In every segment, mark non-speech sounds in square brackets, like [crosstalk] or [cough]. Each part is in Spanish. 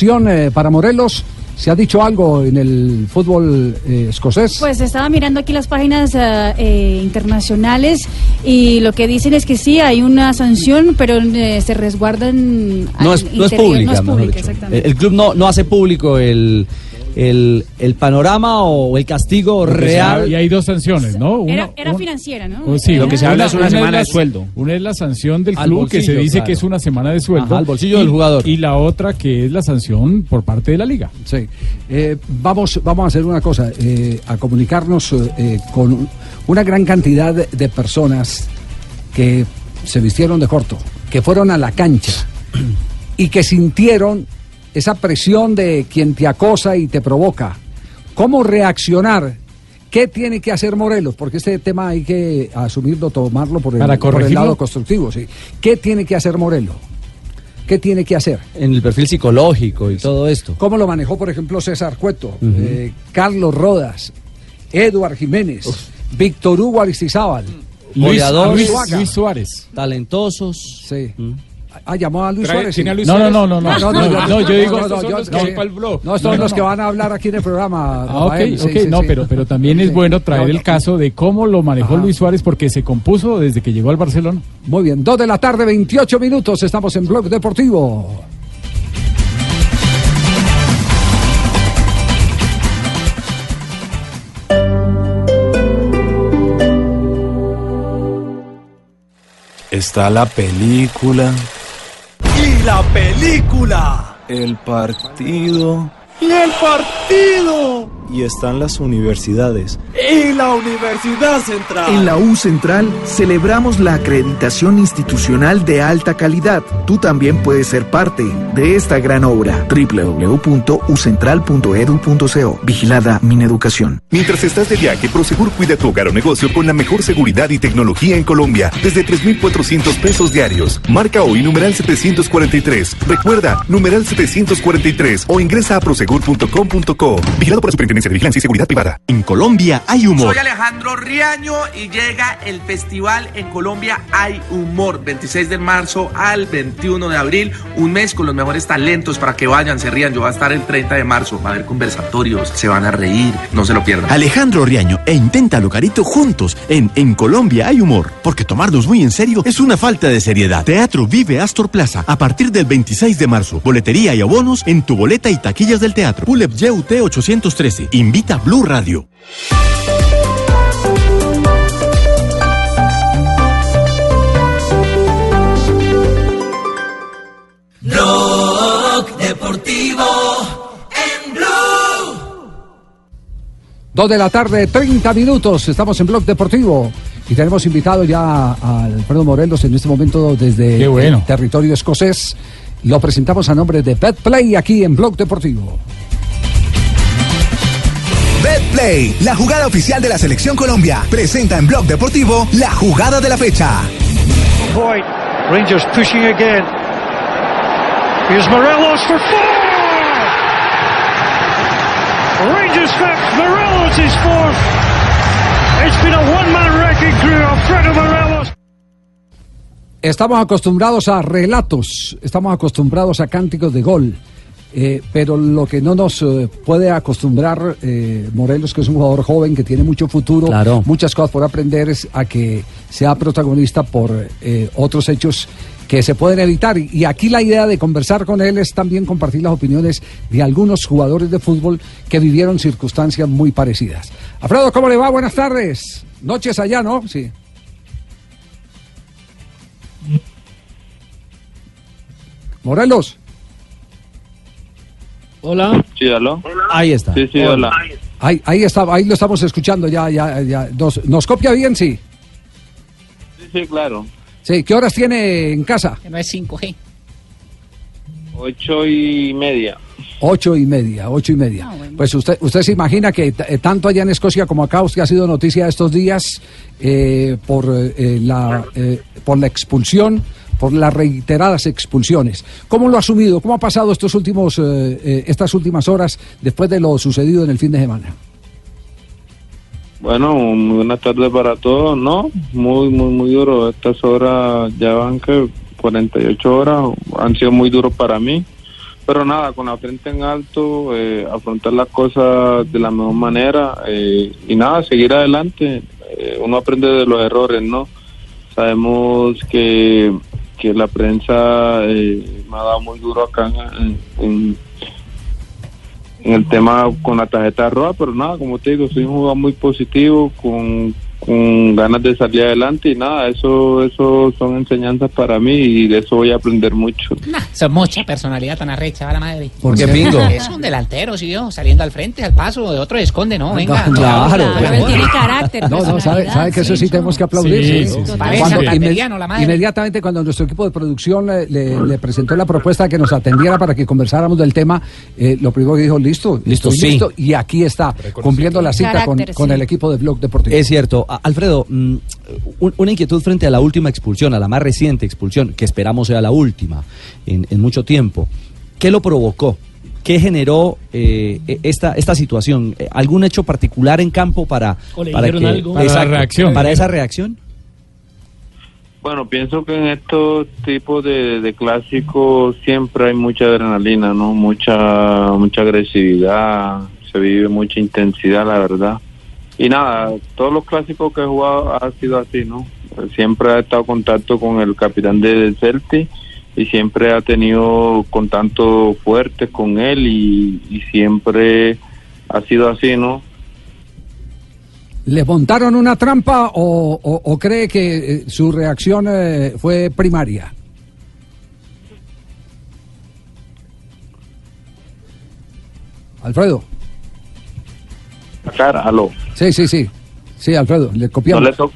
Eh, para Morelos, ¿se ha dicho algo en el fútbol eh, escocés? Pues estaba mirando aquí las páginas eh, eh, internacionales y lo que dicen es que sí, hay una sanción, pero eh, se resguardan... No es, no es pública, No es pública, exactamente. El, el club no, no hace público el, el, el panorama o el castigo real. Y hay dos sanciones, ¿no? Una- Era, financiera, ¿no? Oh, sí, Lo que se una- habla es una una semana la- de sueldo. Una es la sanción del Al club, que se dice claro. que es una semana de sueldo. Ajá, al bolsillo y- del jugador. Y la otra que es la sanción por parte de la liga. Sí. Eh, vamos, vamos a hacer una cosa, eh, a comunicarnos eh, con una gran cantidad de personas que se vistieron de corto, que fueron a la cancha y que sintieron esa presión de quien te acosa y te provoca. ¿Cómo reaccionar? ¿Qué tiene que hacer Morelos? Porque este tema hay que asumirlo, tomarlo por el, Para por el corregirlo. lado constructivo. Sí. ¿Qué tiene que hacer Morelos? ¿Qué tiene que hacer? En el perfil psicológico y todo esto. ¿Cómo lo manejó, por ejemplo, César Cueto, eh, Carlos Rodas, Eduard Jiménez, Víctor Hugo Aristizábal? Luis. Luis Suárez. Talentosos. Sí. Mm. Ah, llamó a Luis Suárez. tiene sí. a Luis No, no, no, no, no. No, No, no, yo digo. estos son yo- los no, son los que van a hablar aquí en el programa. Ah, ok, ok, no, pero, pero también es bueno traer el caso de cómo lo manejó. Luis Suárez porque se compuso desde que llegó al Barcelona. Muy bien, dos de la tarde, 28 minutos. Estamos en Blog Deportivo. Está la película, la película. el partido Y el partido. Y están las universidades. Y la Universidad Central. En la U Central celebramos la acreditación institucional de alta calidad. Tú también puedes ser parte de esta gran obra. www.ucentral.edu.co. Vigilada Mineducación. Mientras estás de viaje, Prosegur cuida tu hogar o negocio con la mejor seguridad y tecnología en Colombia, desde 3,400 pesos diarios. Marca hoy numeral 743. Recuerda, numeral 743 o ingresa a prosegur.com.co. Vigilado por la Superintendencia de Vigilancia y Seguridad Privada. En Colombia hay humor. Soy Alejandro Riaño y llega el festival en Colombia Hay Humor, 26 de marzo al 21 de abril, un mes con los mejores talentos para que vayan, se rían. Yo voy a estar el 30 de marzo, va a haber conversatorios, se van a reír, no se lo pierdan. Alejandro Riaño e Inténtalo Carito juntos en En Colombia hay humor, porque tomarnos muy en serio es una falta de seriedad. Teatro Vive Astor Plaza a partir del 26 de marzo. Boletería y abonos en tu boleta y taquillas del teatro. Pulep YUT 813. Invita Blue Radio. Blog Deportivo en Blue. Dos de la tarde, 30 minutos. Estamos en Blog Deportivo. Y tenemos invitado ya a Alfredo Morelos en este momento desde bueno. el territorio escocés. Lo presentamos a nombre de Betplay aquí en Blog Deportivo. BetPlay, la jugada oficial de la Selección Colombia, presenta en Blog Deportivo la jugada de la fecha. Point. Rangers pushing again. Here's Morelos for four. Rangers fifth. Morelos is fourth. It's been a one-man wrecking crew. Alfredo Morelos. Estamos acostumbrados a relatos, estamos acostumbrados a cánticos de gol. Eh, pero lo que no nos eh, puede acostumbrar eh, Morelos, que es un jugador joven que tiene mucho futuro, Claro. muchas cosas por aprender, es a que sea protagonista por otros hechos que se pueden evitar. Y, y aquí la idea de conversar con él es también compartir las opiniones de algunos jugadores de fútbol que vivieron circunstancias muy parecidas. Alfredo, ¿cómo le va? Buenas tardes. Noches allá, ¿no? Sí. Morelos. Hola. Sí, aló. Ahí está. Sí, sí, hola. Ahí, ahí está, ahí lo estamos escuchando ya, ya, ya. Nos, nos copia bien, sí. Sí, sí, claro. Sí, ¿qué horas tiene en casa? No es 5G. Ocho y media. Ocho y media, ocho y media. Ah, bueno. Pues usted, usted se imagina que eh, tanto allá en Escocia como acá, usted ha sido noticia estos días eh, por eh, la eh, por la expulsión, por las reiteradas expulsiones. ¿Cómo lo ha asumido? ¿Cómo ha pasado estos últimos eh, eh, estas últimas horas después de lo sucedido en el fin de semana? Bueno, muy buenas tardes para todos, ¿no? Muy, muy, muy duro. Estas horas ya van que 48 horas han sido muy duros para mí. pero nada, con la frente en alto, eh, afrontar las cosas de la mejor manera eh, y nada, seguir adelante. Eh, uno aprende de los errores, ¿no? Sabemos que, que la prensa eh, me ha dado muy duro acá en, en- en el tema con la tarjeta roja, pero nada, como te digo, soy un jugador muy positivo, con, con ganas de salir adelante y nada, eso, eso son enseñanzas para mí y de eso voy a aprender mucho. Nah, son mucha personalidad tan arrecha, a la madre. ¿Por qué, Pingo? Es un delantero, sí, yo, saliendo al frente, al paso, de otro esconde, ¿no? Venga. Claro, Claro, él tiene carácter, No, no, sabe, sabe que eso sí tenemos que aplaudir. Sí, sí. sí, Cuando la madre. inmediatamente cuando nuestro equipo de producción le, le- le presentó la propuesta de que nos atendiera para que conversáramos del tema, eh, lo primero que dijo, listo, Listo, listo, y aquí está, cumpliendo la cita con, Carácter, con sí. el equipo de Blog Deportivo. Es cierto. Alfredo, mm, un- una inquietud frente a la última expulsión, a la más reciente expulsión, que esperamos sea la última en, en mucho tiempo. ¿Qué lo provocó? ¿Qué generó eh, e- esta, esta situación? ¿Algún hecho particular en campo para, ¿O le para, dijeron que- algo? Para la Exacto, reacción. para esa reacción? Bueno, pienso que en estos tipos de, de clásicos siempre hay mucha adrenalina, ¿no? Mucha, mucha agresividad, se vive mucha intensidad, la verdad. Y nada, todos los clásicos que he jugado ha sido así, ¿no? Siempre ha estado en contacto con el capitán de- del Celtic y siempre ha tenido contacto fuerte con él y, siempre ha sido así, ¿no? ¿Le montaron una trampa o cree que eh, su reacción eh, fue primaria? Alfredo. La cara, aló. Sí, sí, sí. Sí, Alfredo, le no copiamos. le tocó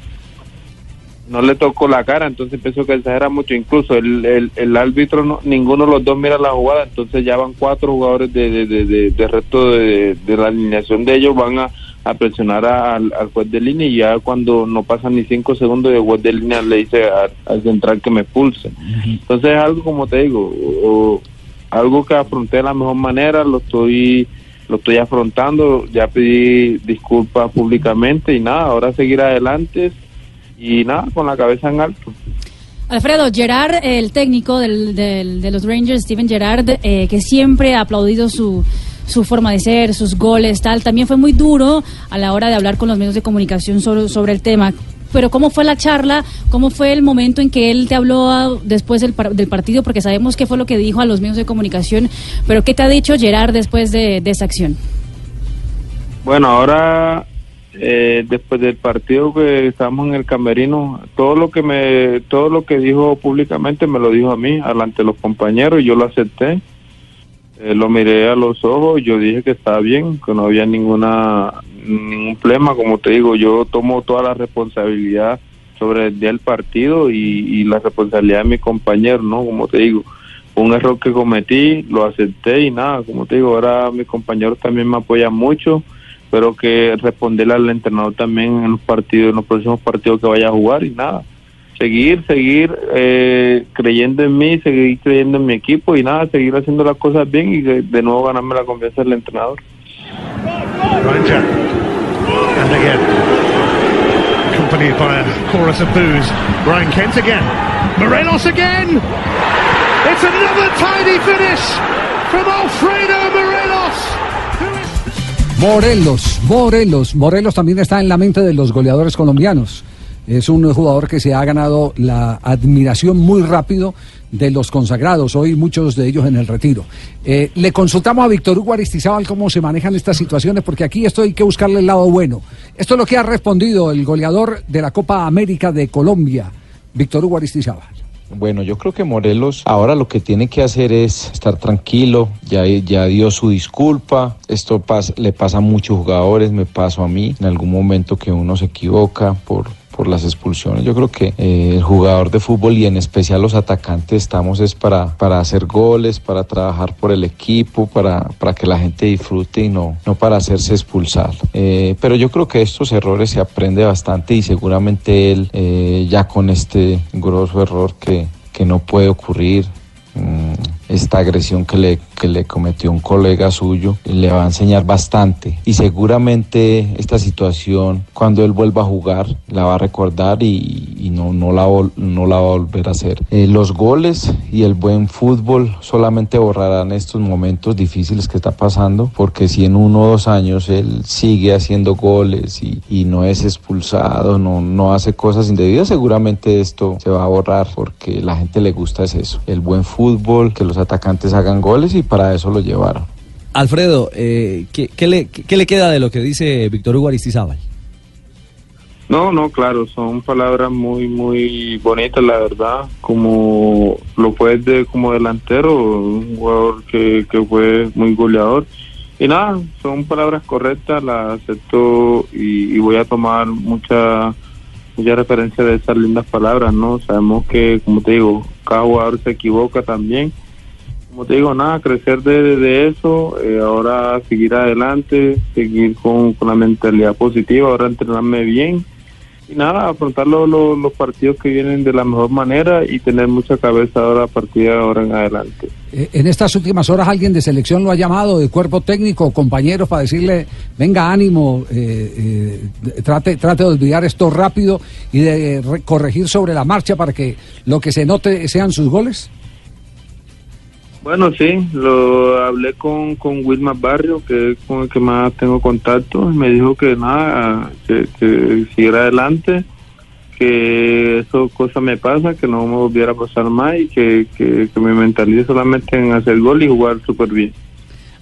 no le tocó la cara entonces pienso que exagera mucho incluso el, el, el árbitro no, ninguno de los dos mira la jugada entonces ya van cuatro jugadores de, de, de, de- de resto de, de la alineación de ellos van a, a presionar al, al juez de línea y ya cuando no pasan ni cinco segundos el juez de línea le dice a- al central que me expulse entonces es algo como te digo o- algo que afronté de la mejor manera lo estoy lo estoy afrontando ya pedí disculpas públicamente y nada ahora seguir adelante y nada, con la cabeza en alto. Alfredo, Gerard, el técnico del, del- de los Rangers, Steven Gerard, eh, que siempre ha aplaudido su, su forma de ser, sus goles, tal, también fue muy duro a la hora de hablar con los medios de comunicación sobre, sobre el tema. Pero ¿cómo fue la charla? ¿Cómo fue el momento en que él te habló ah, después del, del partido? Porque sabemos qué fue lo que dijo a los medios de comunicación, pero ¿qué te ha dicho Gerard después de, de esa acción? Bueno, ahora, eh, después del partido que estábamos en el camerino, todo lo que me, todo lo que dijo públicamente me lo dijo a mí, delante de los compañeros, y yo lo acepté. Eh, lo miré a los ojos, yo dije que estaba bien, que no había ninguna ningún problema, como te digo, yo tomo toda la responsabilidad sobre el día del partido y, y la responsabilidad de mi compañero, ¿no? Como te digo, un error que cometí, lo acepté y nada, como te digo, ahora mis compañeros también me apoyan mucho, pero que responderle al entrenador también en los partidos, en los próximos partidos que vaya a jugar y nada, seguir, seguir eh, creyendo en mí, seguir creyendo en mi equipo y nada, seguir haciendo las cosas bien y de nuevo ganarme la confianza del entrenador. Ranger. And again. Accompanied by a chorus of boos. Ryan Kent again. Morelos again! It's another tidy finish from Alfredo Morelos! Morelos, Morelos, Morelos también está en la mente de los goleadores colombianos. Es un jugador que se ha ganado la admiración muy rápido de los consagrados, hoy muchos de ellos en el retiro. Eh, le consultamos a Víctor Hugo Aristizábal cómo se manejan estas situaciones, porque aquí esto hay que buscarle el lado bueno. Esto es lo que ha respondido el goleador de la Copa América de Colombia, Víctor Hugo Aristizábal. Bueno, yo creo que Morelos ahora lo que tiene que hacer es estar tranquilo, ya, dio su disculpa, esto le pasa a muchos jugadores, me pasó a mí en algún momento que uno se equivoca por, por las expulsiones. Yo creo que eh, el jugador de fútbol y en especial los atacantes estamos es para, para hacer goles, para trabajar por el equipo, para, para que la gente disfrute y no, no para hacerse expulsar. Eh, pero yo creo que estos errores se aprende bastante y seguramente él eh, ya con este grosso error que, que no puede ocurrir. mm, esta agresión que le, que le cometió un colega suyo le va a enseñar bastante y seguramente esta situación cuando él vuelva a jugar la va a recordar y, y no, no, la, no la va a volver a hacer. Eh, los goles y el buen fútbol solamente borrarán estos momentos difíciles que está pasando porque si en uno o dos años él sigue haciendo goles y, y no es expulsado, no, no hace cosas indebidas, seguramente esto se va a borrar porque la gente le gusta es eso, el buen fútbol, que los atacantes hagan goles y para eso lo llevaron. Alfredo, eh, ¿qué, qué le, qué le queda de lo que dice Víctor Hugo Aristizábal? No, no, claro, son palabras muy, muy bonitas, la verdad. Como lo fue de, como delantero, un jugador que, que fue muy goleador. Y nada, son palabras correctas, las acepto y, y voy a tomar mucha, mucha referencia de esas lindas palabras, ¿no? Sabemos que, como te digo, cada jugador se equivoca también. Como te digo, nada, crecer de, de eso, eh, ahora seguir adelante, seguir con, con la mentalidad positiva, ahora entrenarme bien y nada, afrontar lo- lo- los partidos que vienen de la mejor manera y tener mucha cabeza ahora a partir de ahora en adelante. Eh, En estas últimas horas alguien de selección lo ha llamado, de cuerpo técnico, compañeros, para decirle, venga, ánimo, eh, trate, trate de olvidar esto rápido y de re- corregir sobre la marcha para que lo que se note sean sus goles. Bueno, sí, lo hablé con, con Wilmar Barrio, que es con el que más tengo contacto, y me dijo que nada, que, que siguiera adelante, que eso cosa me pasa, que no me volviera a pasar más y que, que, que me mentalice solamente en hacer gol y jugar súper bien.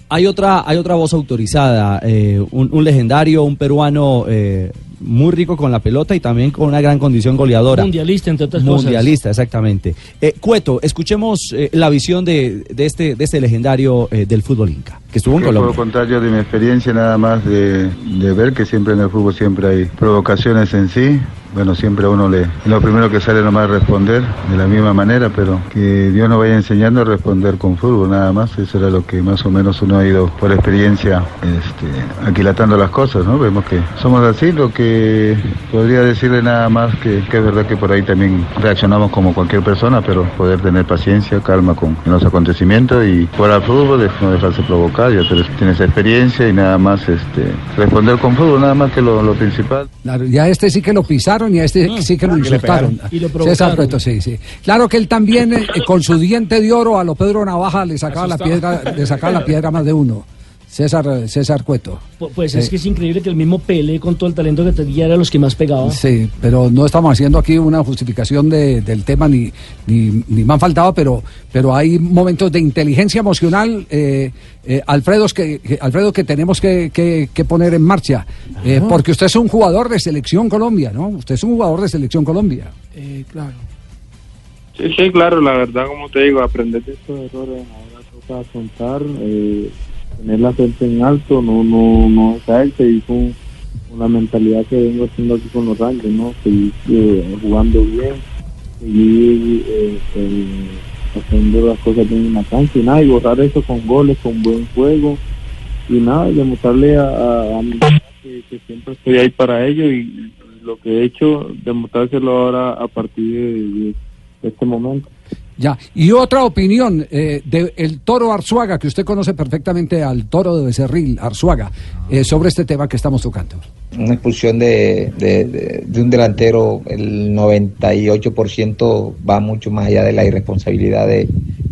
Hay otra, hay otra voz autorizada, eh, un, un legendario, un peruano eh, muy rico con la pelota y también con una gran condición goleadora. Mundialista, entre otras cosas. Mundialista, exactamente. Eh, Cueto, escuchemos eh, la visión de, de este, de este legendario eh, del fútbol inca, que estuvo en ¿Qué puedo Colombia. contar yo de mi experiencia nada más de, de ver que siempre en el fútbol siempre hay provocaciones en sí. Bueno, siempre a uno le... Lo primero que sale nomás es responder de la misma manera, pero que Dios nos vaya enseñando a responder con fútbol nada más. Eso era lo que más o menos uno ha ido por experiencia este, aquilatando las cosas, ¿no? Vemos que somos así, lo que podría decirle nada más que, es verdad que por ahí también reaccionamos como cualquier persona, pero poder tener paciencia, calma con los acontecimientos y jugar al fútbol, no dejarse provocar, ya tienes- experiencia y nada más este, responder con fútbol, nada más que lo, principal. Ya este sí que lo pisaron y a este sí que lo le insultaron. Y lo César sí, sí. Claro que él también, eh, con su diente de oro a lo Pedro Navaja, le sacaba la piedra, le sacaba la piedra más de uno. César, César Cueto. Pu- Pues es Eh, que es increíble que el mismo Pele, con todo el talento que tenía, era los que más pegaba. Sí, pero no estamos haciendo aquí una justificación de- del tema ni, ni, ni me han faltado, pero, pero hay momentos de inteligencia emocional, eh, eh, Alfredo, que, que- Alfredo, que tenemos que, que- que poner en marcha. Eh, porque usted es un jugador de selección Colombia, ¿no? Usted es un jugador de selección Colombia. Eh, claro. Sí, sí, claro, la verdad, como te digo, aprender de estos errores, ahora toca afrontar, eh, tener la frente en alto, no no no caerse y con, con la mentalidad que vengo haciendo aquí con los Rangers, ¿no? Seguir eh, jugando bien, seguir eh, eh, haciendo las cosas bien en la cancha y nada, y borrar eso con goles, con buen juego y nada, y demostrarle a, mi que, que siempre estoy ahí para ellos y, lo que he hecho, demostrárselo ahora a partir de de este momento. Ya, y otra opinión eh, del toro Arzuaga, que usted conoce perfectamente al toro de Becerril, Arzuaga, eh, sobre este tema que estamos tocando. una expulsión de, de- un delantero, el 98% va mucho más allá de la irresponsabilidad de,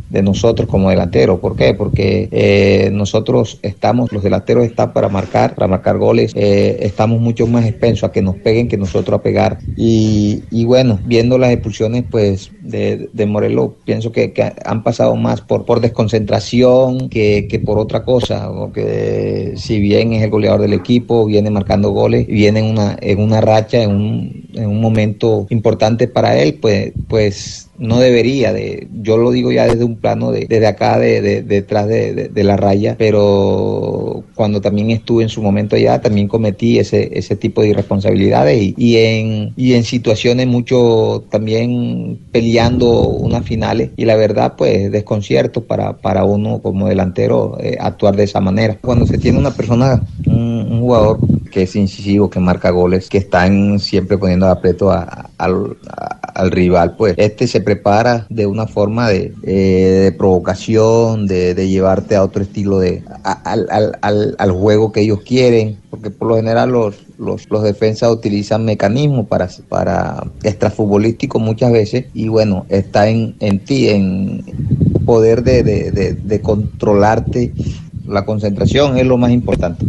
de nosotros como delanteros. ¿Por qué? Porque eh, nosotros estamos, los delanteros están para marcar, para marcar goles, eh, estamos mucho más expensos a que nos peguen que nosotros a pegar. Y, y bueno, viendo las expulsiones pues de, de Morelos, pienso que, que han pasado más por, por desconcentración que, que por otra cosa, porque si bien es el goleador del equipo, viene marcando goles, viene en una, en una racha, en un, en un momento importante para él, pues, pues no debería de, yo lo digo ya desde un plano de, desde acá de, de- detrás de, de- la raya, pero cuando también estuve en su momento allá también cometí ese, ese tipo de irresponsabilidades y, y en, y en situaciones mucho también peleando unas finales y la verdad pues desconcierto para, para uno como delantero eh, actuar de esa manera. Cuando se tiene una persona, un jugador que es incisivo, que marca goles, que están siempre poniendo aprieto a- al, rival. Pues este se prepara de una forma de, eh, provocación, de, llevarte a otro estilo de al, al- al- al juego que ellos quieren, porque por lo general los, los, defensas utilizan mecanismos para, para extrafutbolísticos muchas veces y bueno, está en, en ti, en poder de, de- de- de controlarte la concentración es lo más importante.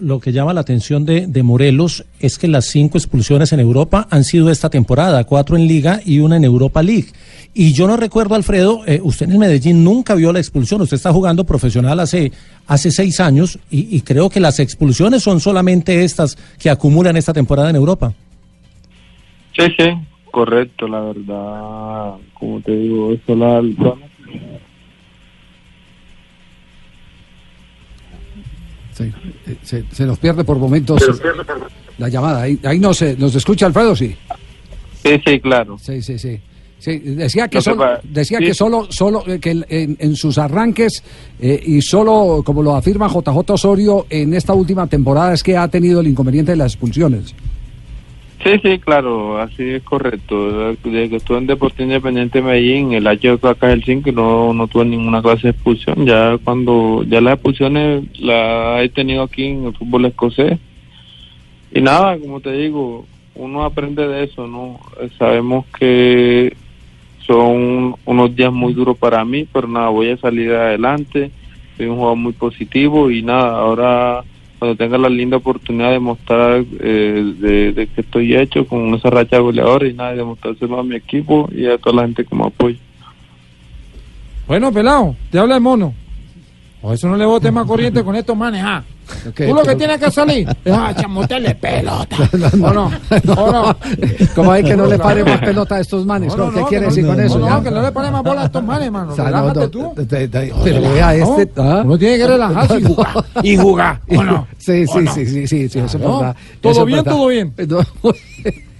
Lo, que llama la atención de, Morelos es que las cinco expulsiones en Europa han sido esta temporada, cuatro en Liga y una en Europa League. Y yo no recuerdo, Alfredo, eh, usted en el Medellín nunca vio la expulsión, usted está jugando profesional hace, hace seis años y, creo que las expulsiones son solamente estas que acumulan esta temporada en Europa. Sí, sí, correcto, la verdad, como te digo, eso la... Sí, se, se nos pierde por momentos la llamada. Ahí, ahí nos, nos escucha Alfredo, sí. Sí, sí, claro. Sí, sí, sí. Sí, decía que No solo, decía sí. que solo, solo eh, que en, en- en sus arranques eh, y solo, como lo afirma JJ Osorio, en esta última temporada es que ha tenido el inconveniente de las expulsiones. Sí, sí, claro, así es correcto. Desde que estuve en Deportivo Independiente de Medellín, el año acá Helsinki no, no tuve ninguna clase de expulsión. Ya cuando, ya las expulsiones las he tenido aquí en el fútbol escocés. Y nada, como te digo, uno aprende de eso, ¿no? Eh, Sabemos que son unos días muy duros para mí, pero nada, voy a salir adelante. Soy un jugador muy positivo y nada, ahora cuando tenga la linda oportunidad de mostrar eh, de, de que estoy hecho con esa racha goleadora y nada, y demostrárselo a mi equipo y a toda la gente que me apoya. Bueno, pelado, te habla el mono. O eso no le bote más corriente con estos manes, ah. Tú lo que tienes que salir es a chamotearle pelota. [laughs] ¿O no? ¿O no? Como hay que no le pare más pelota a estos manes. No, no, ¿Qué no, quiere decir no, con eso? no, no, que no le pare más bola a estos manes, mano. O sea, no, Relájate no, tú. te- te- te- pero vea No, este. ah. Uno tiene que relajarse y jugar. Y jugar, ¿o no? Sí, ¿O sí, no? sí, sí, sí, sí, eso es ¿No? verdad. ¿Todo eso bien, todo bien? [laughs]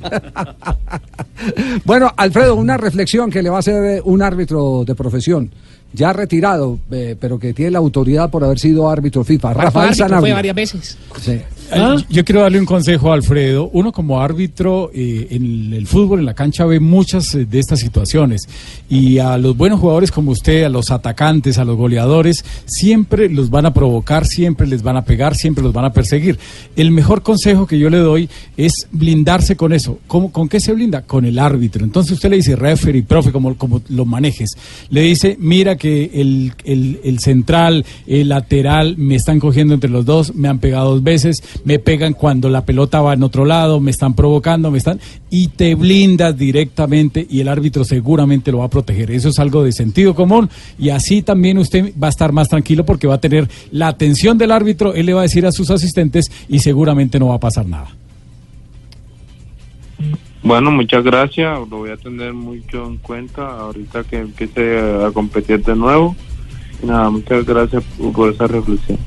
[laughs] bueno, Alfredo, una reflexión que le va a hacer un árbitro de profesión, ya retirado, eh, pero que tiene la autoridad por haber sido árbitro FIFA, Fue Rafael árbitro, fue Sanabria. varias veces. Sí. Eh, Yo quiero darle un consejo a Alfredo. Uno como árbitro eh, en el fútbol, en la cancha, ve muchas eh, de estas situaciones. Y a los buenos jugadores como usted, a los atacantes, a los goleadores, siempre los van a provocar, siempre les van a pegar, siempre los van a perseguir. El mejor consejo que yo le doy es blindarse con eso. ¿Cómo, ¿Con qué se blinda? Con el árbitro. Entonces usted le dice, referee, profe, como, como lo manejes. Le dice, mira que el, el, el central, el lateral, me están cogiendo entre los dos, me han pegado dos veces, me pegan cuando la pelota va en otro lado, me están provocando, me están... Y te blindas directamente y el árbitro seguramente lo va a proteger. Eso es algo de sentido común y así también usted va a estar más tranquilo porque va a tener la atención del árbitro, él le va a decir a sus asistentes y seguramente no va a pasar nada. Bueno, muchas gracias, lo voy a tener mucho en cuenta ahorita que empiece a competir de nuevo. Nada, muchas gracias por esa reflexión.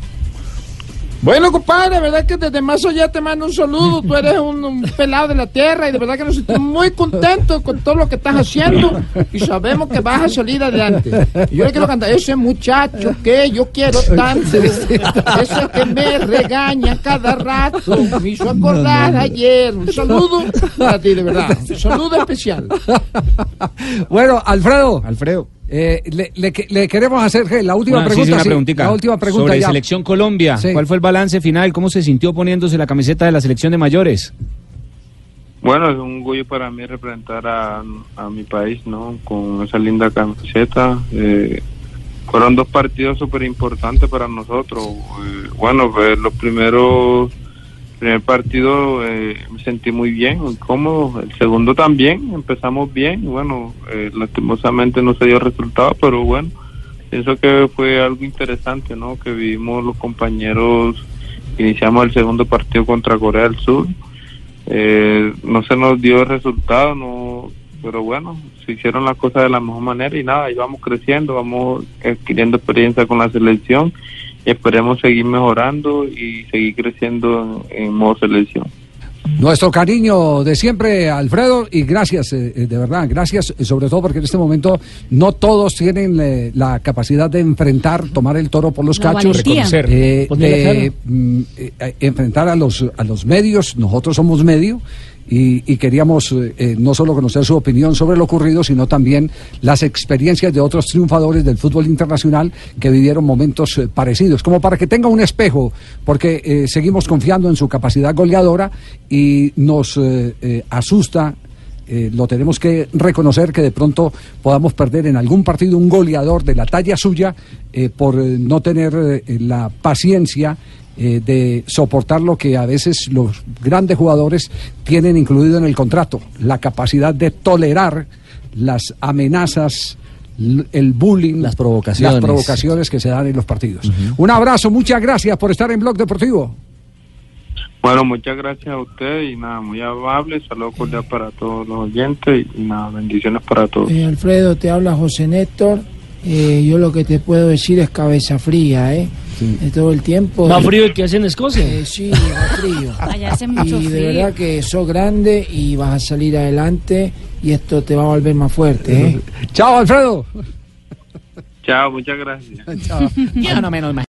Bueno, compadre, verdad que desde Mazo ya te mando un saludo. Tú eres un, un pelado de la tierra y de verdad que nos sentimos muy contentos con todo lo que estás haciendo y sabemos que vas a salir adelante. Y yo le quiero cantar, ese muchacho que yo quiero tanto, ese que me regaña cada rato, me hizo acordar ayer. Un saludo para ti, de verdad. Un saludo especial. Bueno, Alfredo. Alfredo. Eh, le, le que- le queremos hacer la última sí, pregunta. una sí, preguntita. la última pregunta Sobre ya. Selección Colombia. Sí. ¿Cuál fue el balance final? ¿Cómo se sintió poniéndose la camiseta de la selección de mayores? Bueno, es un orgullo para mí representar a, a mi país, ¿no? Con esa linda camiseta. Eh, fueron dos partidos súper importantes para nosotros. Eh, bueno, pues los primeros, primer partido eh, me sentí muy bien, muy cómodo. El segundo también, empezamos bien. Bueno, eh, lastimosamente no se dio resultado, pero bueno, pienso que fue algo interesante, ¿no? Que vivimos los compañeros, iniciamos el segundo partido contra Corea del Sur. Eh, no se nos dio resultado, no, pero bueno, se hicieron las cosas de la mejor manera y nada, y vamos creciendo, vamos adquiriendo experiencia con la selección esperemos seguir mejorando y seguir creciendo en, en modo selección. Nuestro cariño de siempre, Alfredo, y gracias, eh, eh, de verdad, gracias, eh, sobre todo porque en este momento no todos tienen eh, la capacidad de enfrentar, tomar el toro por los La cachos, eh, de, mm, eh, eh, enfrentar a los, a los medios, nosotros somos medio, y, queríamos eh, eh, no solo conocer su opinión sobre lo ocurrido, sino también las experiencias de otros triunfadores del fútbol internacional que vivieron momentos eh, parecidos, como para que tenga un espejo, porque seguimos confiando en su capacidad goleadora y nos asusta. lo tenemos que reconocer que de pronto podamos perder en algún partido un goleador de la talla suya por no tener la paciencia eh, de soportar lo que a veces los grandes jugadores tienen incluido en el contrato, la capacidad de tolerar las amenazas, el bullying, las provocaciones. las provocaciones que se dan en los partidos. Un abrazo, muchas gracias por estar en Blog Deportivo. Bueno, muchas gracias a usted y nada, muy amable. Saludos cordial para todos los oyentes y nada, bendiciones para todos. Eh, Alfredo, te habla José Néstor. Eh, yo lo que te puedo decir es cabeza fría, ¿eh? De todo el tiempo. Más frío que hace en Escocia. Eh, sí, más frío. [laughs] Allá hace mucho y de frío. verdad que sos grande y vas a salir adelante y esto te va a volver más fuerte, ¿eh? Chao, Alfredo. Chao, muchas gracias. [laughs] Chao. Yo no menos